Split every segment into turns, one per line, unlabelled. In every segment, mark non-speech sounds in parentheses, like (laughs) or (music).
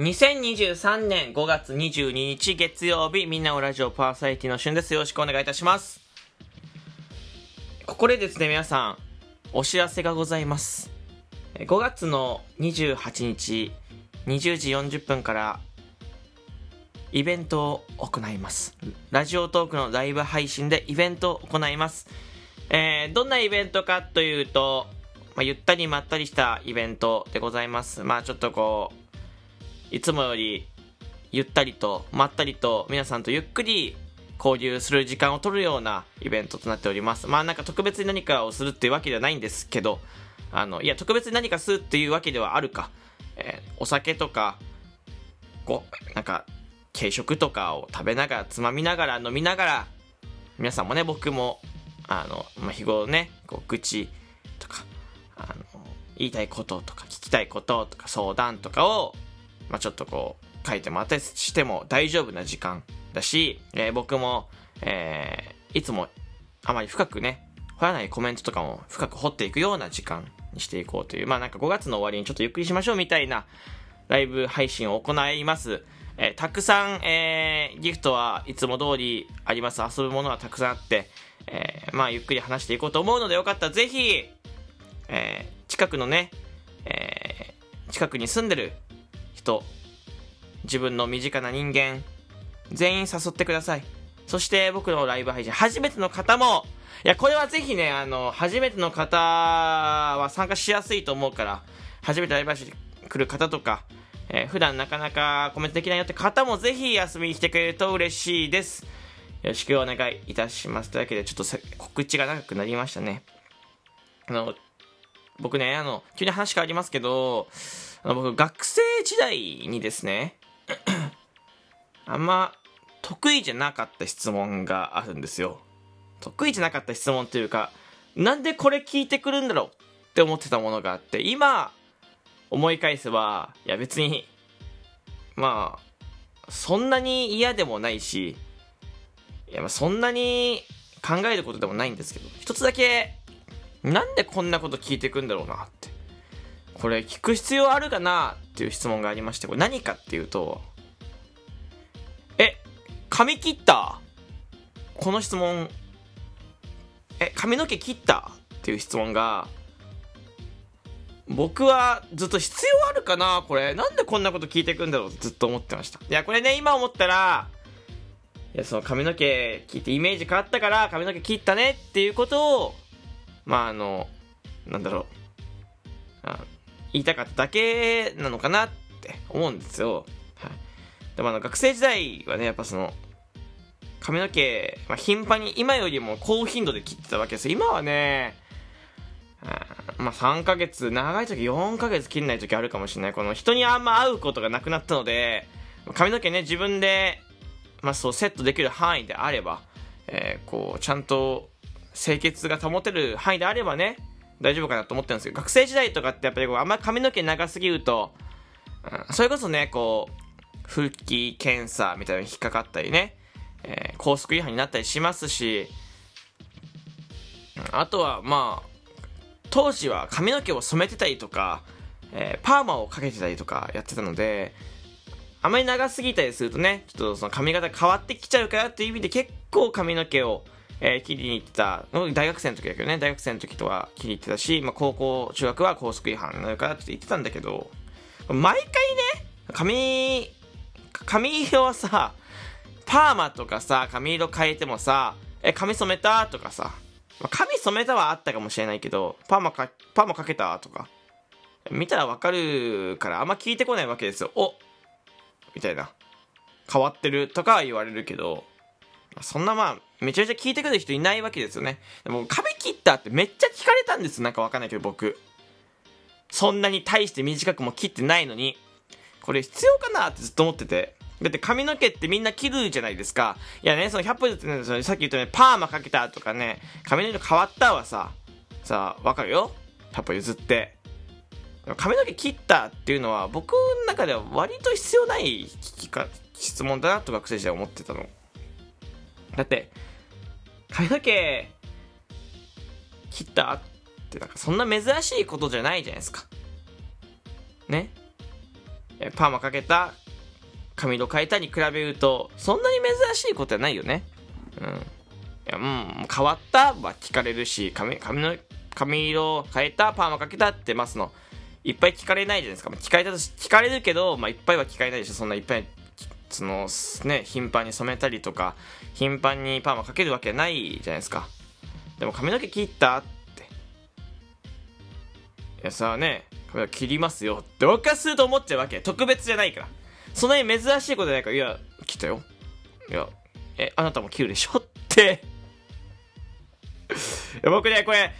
2023年5月22日月曜日、みんなおラジオパーサイティの旬です。よろしくお願いいたします。ここでですね、皆さん、お知らせがございます。5月の28日、20時40分から、イベントを行います。ラジオトークのライブ配信でイベントを行います。えーどんなイベントかというと、まあ、ゆったりまったりしたイベントでございます。まあちょっとこう、いつもよりゆったりとまったりと皆さんとゆっくり交流する時間を取るようなイベントとなっております。まあなんか特別に何かをするっていうわけではないんですけど、あの、いや特別に何かするっていうわけではあるか。えーお酒とか、こう、なんか、軽食とかを食べながら、つまみながら、飲みながら、皆さんもね、僕も、あの、まあ、日頃ね、こう、愚痴とか、あの、言いたいこととか、聞きたいこととか、相談とかを、まあ、ちょっとこう、書いてもらったりしても大丈夫な時間だし、えー僕も、えーいつもあまり深くね、掘らないコメントとかも深く掘っていくような時間にしていこうという、まあなんか5月の終わりにちょっとゆっくりしましょうみたいなライブ配信を行います。えーたくさん、えーギフトはいつも通りあります。遊ぶものはたくさんあって、えーまあゆっくり話していこうと思うのでよかったらぜひ、え近くのね、え近くに住んでる人、自分の身近な人間、全員誘ってください。そして僕のライブ配信、初めての方も、いや、これはぜひね、あの、初めての方は参加しやすいと思うから、初めてライブ配信来る方とか、えー普段なかなかコメントできないよって方もぜひ遊びに来てくれると嬉しいです。よろしくお願いいたします。というわけで、ちょっと告知が長くなりましたね。あの、僕ね、あの、急に話変わりますけど、あの僕、学生時代にですね、あんま得意じゃなかった質問があるんですよ。得意じゃなかった質問っていうか、なんでこれ聞いてくるんだろうって思ってたものがあって、今思い返せば、いや別に、まあ、そんなに嫌でもないし、いやまあそんなに考えることでもないんですけど、一つだけ、なんでこんなこと聞いてくんだろうなって。これ聞く必要あるかなっていう質問がありまして、これ何かっていうと、え、髪切った？この質問、え、髪の毛切った？っていう質問が、僕はずっと必要あるかな？これ。なんでこんなこと聞いてくんだろう？ってずっと思ってました。いや、これね、今思ったら、いや、その髪の毛切ってイメージ変わったから髪の毛切ったねっていうことを、まああの、なんだろう。あ言いたかっただけなのかなって思うんですよ。はい。でもあの学生時代はね、やっぱその、髪の毛、まあ、頻繁に今よりも高頻度で切ってたわけですよ。今はね、あまあ3ヶ月、長い時4ヶ月切んない時あるかもしれない。この人にあんま会うことがなくなったので、髪の毛ね、自分で、まあそうセットできる範囲であれば、えーこう、ちゃんと清潔が保てる範囲であればね、大丈夫かなと思ってるんですけど、学生時代とかってやっぱりこう、あんまり髪の毛長すぎると、うんそれこそね、こう、復帰検査みたいなのに引っかかったりね、えー高速違反になったりしますし、あとはまあ、当時は髪の毛を染めてたりとか、えーパーマをかけてたりとかやってたので、あまり長すぎたりするとね、ちょっとその髪型変わってきちゃうからっていう意味で結構髪の毛を、えー切りに行ってた、大学生の時だけどね、大学生の時とは切りに行ってたし、まあ高校、中学は高速違反になるからって言ってたんだけど、毎回ね、髪、髪色はさ、パーマとかさ、髪色変えてもさ、え、髪染めたとかさ、髪染めたはあったかもしれないけど、パーマか、パーマかけたとか、見たらわかるからあんま聞いてこないわけですよ。おみたいな。変わってるとかは言われるけど、そんなまあ、めちゃめちゃ聞いてくる人いないわけですよね。でも、髪切ったってめっちゃ聞かれたんです。なんかわかんないけど、僕。そんなに大して短くも切ってないのに、これ必要かなってずっと思ってて。だって髪の毛ってみんな切るじゃないですか。いやね、その100歩ずつね、さっき言ったようにパーマかけたとかね、髪の色変わったはさ、さあ、わかるよ ?100 歩譲って。髪の毛切ったっていうのは僕の中では割と必要ない聞きか質問だなと学生時代思ってたの。だって、髪の毛切ったってなんかそんな珍しいことじゃないじゃないですか。ね。パーマかけた髪色変えたに比べるとそんなに珍しいことはないよね。うん。いやう変わったは聞かれるし髪髪の髪色変えたパーマかけたってますのいっぱい聞かれないじゃないですか。聞かれたとし聞かれるけど、まあ、いっぱいは聞かれないでしょ。そんないっぱいそのね頻繁に染めたりとか頻繁にパーマかけるわけないじゃないですか。でも髪の毛切ったって。いやさあね髪の毛切りますよって僕かすると思っちゃうわけ。特別じゃないから。そんなに珍しいことじゃないからいや切ったよ。いやえあなたも切るでしょって。いや僕ねこれ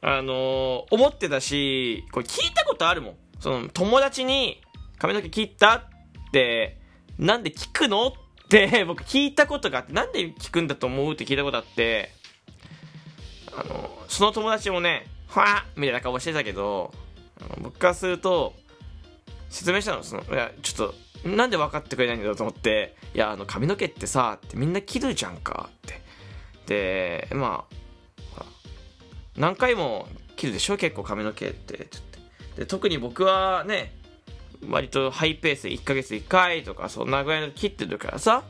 あのー、思ってたしこれ聞いたことあるもん。その友達に髪の毛切ったってなんで聞くの？って (laughs) 僕聞いたことがあってなんで聞くんだと思うって聞いたことあってあのその友達もねふわみたいな顔してたけど僕からすると説明したのそのいやちょっとなんで分かってくれないんだと思っていやあの髪の毛ってさってみんな切るじゃんかって。でまあ何回も切るでしょ？結構髪の毛ってって。で特に僕はね割とハイペースで1ヶ月1回とかそんなぐらいの切ってるからさ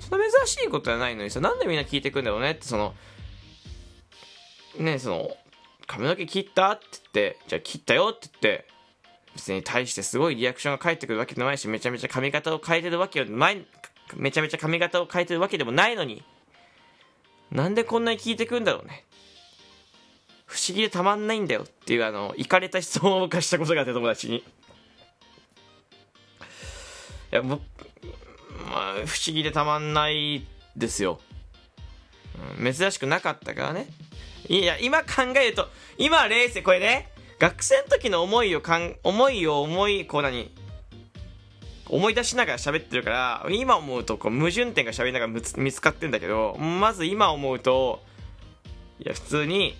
そんな珍しいことじゃないのにさなんでみんな聞いてくんだろうねってそのねその髪の毛切ったって言ってじゃあ切ったよって言って別に対してすごいリアクションが返ってくるわけでもないしめちゃめちゃ髪型を変えてるわけでもないめちゃめちゃ髪型を変えてるわけでもないのになんでこんなに聞いてくんだろうね。不思議でたまんないんだよっていうあのいかれた質問を僕はしたことがあって友達に。や僕まあ不思議でたまんないですよ、うん、珍しくなかったからね。いや今考えると今冷静これね。学生の時の思いをかん思いを思いこう何思い出しながら喋ってるから今思うとこう矛盾点が喋りながら見つかってんだけどまず今思うといや普通に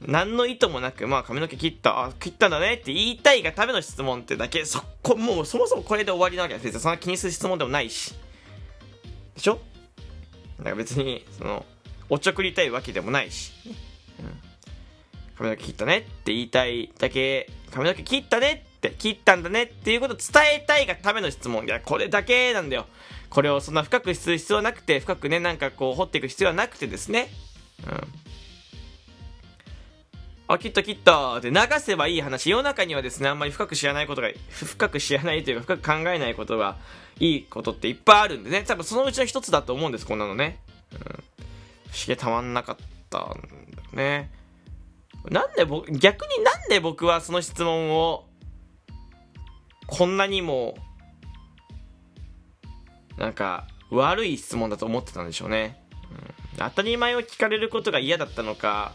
何の意図もなく、まあ髪の毛切った、あ、切ったんだねって言いたいがための質問ってだけ、そこ、もうそもそもこれで終わりなわけですよ。そんな気にする質問でもないし。でしょ？だから別に、その、おちょくりたいわけでもないし。うん、髪の毛切ったねって言いたいだけ、髪の毛切ったねって、切ったんだねっていうことを伝えたいがための質問。いや、これだけなんだよ。これをそんな深くする必要はなくて、深くね、なんかこう掘っていく必要はなくてですね。うん。あ、切った切ったって流せばいい話。世の中にはですね、あんまり深く知らないことが、深く知らないというか、深く考えないことがいいことっていっぱいあるんでね。多分そのうちの一つだと思うんです、こんなのね。うん。不思議たまんなかったんだよね。なんで僕、逆になんで僕はその質問を、こんなにも、なんか、悪い質問だと思ってたんでしょうね。うん、当たり前を聞かれることが嫌だったのか、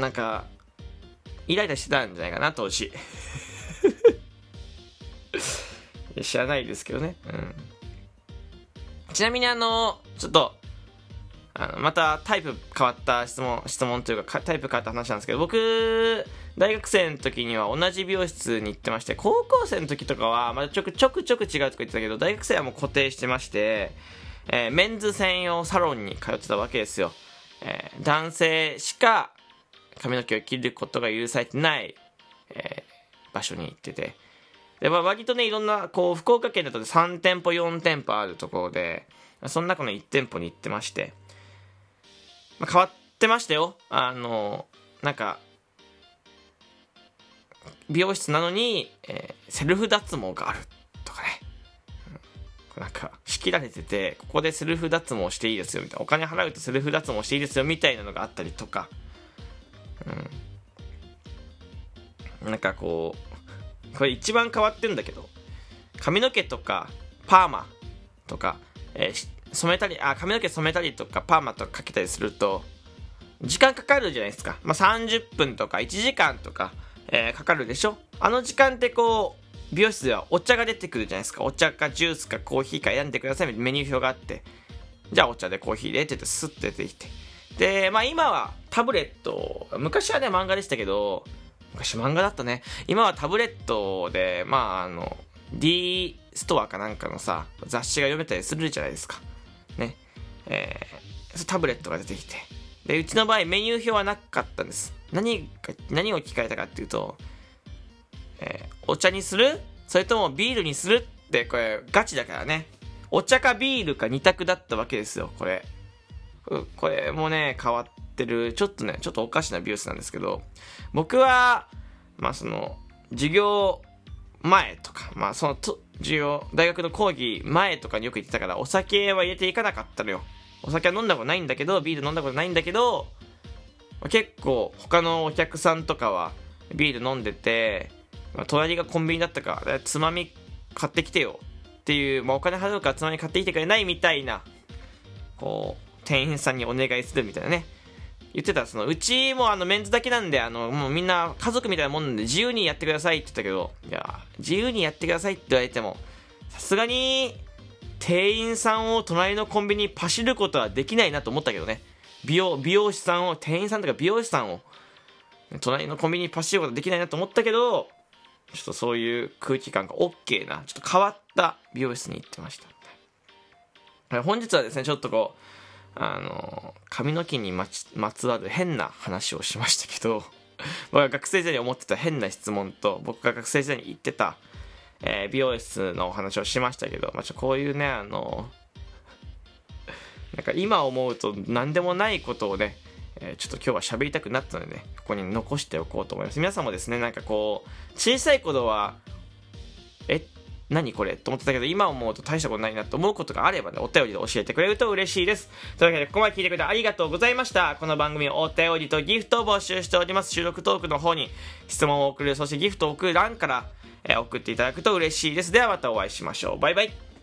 なんかイライラしてたんじゃないかな当時。(laughs) 知らないですけどね、うん、ちなみにあのちょっとあのまたタイプ変わった質問質問というかタイプ変わった話なんですけど僕大学生の時には同じ美容室に行ってまして高校生の時とかはまだちょくちょくちょく違うとか言ってたけど大学生はもう固定してまして、えー、メンズ専用サロンに通ってたわけですよ。えー、男性しか髪の毛を切ることが許されてない、えー、場所に行ってて。で、まあ、割とね、いろんな、こう、福岡県だと3店舗、4店舗あるところで、その中の1店舗に行ってまして、まあ、変わってましたよ。あの、なんか、美容室なのに、えー、セルフ脱毛があるとかね。なんか、仕切られてて、ここでセルフ脱毛していいですよ、みたいな。お金払うとセルフ脱毛していいですよ、みたいなのがあったりとか。うん。なんかこう、これ一番変わってんだけど、髪の毛とか、パーマとか、えー、染めたり、あ、髪の毛染めたりとか、パーマとかかけたりすると、時間かかるじゃないですか。まあ、30分とか1時間とか、えー、かかるでしょあの時間ってこう、美容室ではお茶が出てくるじゃないですか。お茶かジュースかコーヒーか選んでくださいメニュー表があって。じゃあお茶でコーヒーでって言ってスッと出てきて。で、まあ今はタブレット、昔はね漫画でしたけど、昔漫画だったね。今はタブレットで、まああの、D ストアかなんかのさ、雑誌が読めたりするじゃないですか。ね。えー、タブレットが出てきて。で、うちの場合メニュー表はなかったんです。何か、何を聞かれたかっていうと、えー、お茶にする？それともビールにする？ってこれガチだからねお茶かビールか2択だったわけですよこれこれもね変わってる。ちょっとねちょっとおかしな美容室なんですけど僕はまあその授業前とかまあそのと授業大学の講義前とかによく行ってたからお酒は入れていかなかったのよ。お酒は飲んだことないんだけどビール飲んだことないんだけど結構他のお客さんとかはビール飲んでて、まあ、隣がコンビニだったからつまみ買ってきてよっていう、まあ、お金払うからつまみ買ってきてくれないみたいなこう店員さんにお願いするみたいなね。言ってたそのうちもあのメンズだけなんであのもうみんな家族みたいなもんなんで自由にやってくださいって言ったけどいや自由にやってくださいって言われてもさすがに店員さんを隣のコンビニにパシることはできないなと思ったけどね。美容美容師さんを店員さんとか美容師さんを隣のコンビニにパシることはできないなと思ったけどちょっとそういう空気感が OK なちょっと変わった美容室に行ってました。本日はですねちょっとこうあの髪の毛にまつわる変な話をしましたけど (laughs) 僕が学生時代に思ってた変な質問と僕が学生時代に言ってた、えー、美容室のお話をしましたけど、まあ、ちょこういうねあの (laughs) なんか今思うと何でもないことをね、えー、ちょっと今日は喋りたくなったのでねここに残しておこうと思います。皆さんもですねなんかこう小さい頃はえ何これ？と思ってたけど、今思うと大したことないなと思うことがあればね、お便りで教えてくれると嬉しいです。というわけで、ここまで聞いてくれてありがとうございました。この番組お便りとギフトを募集しております。収録トークの方に質問を送る、そしてギフトを送る欄から、え、送っていただくと嬉しいです。ではまたお会いしましょう。バイバイ。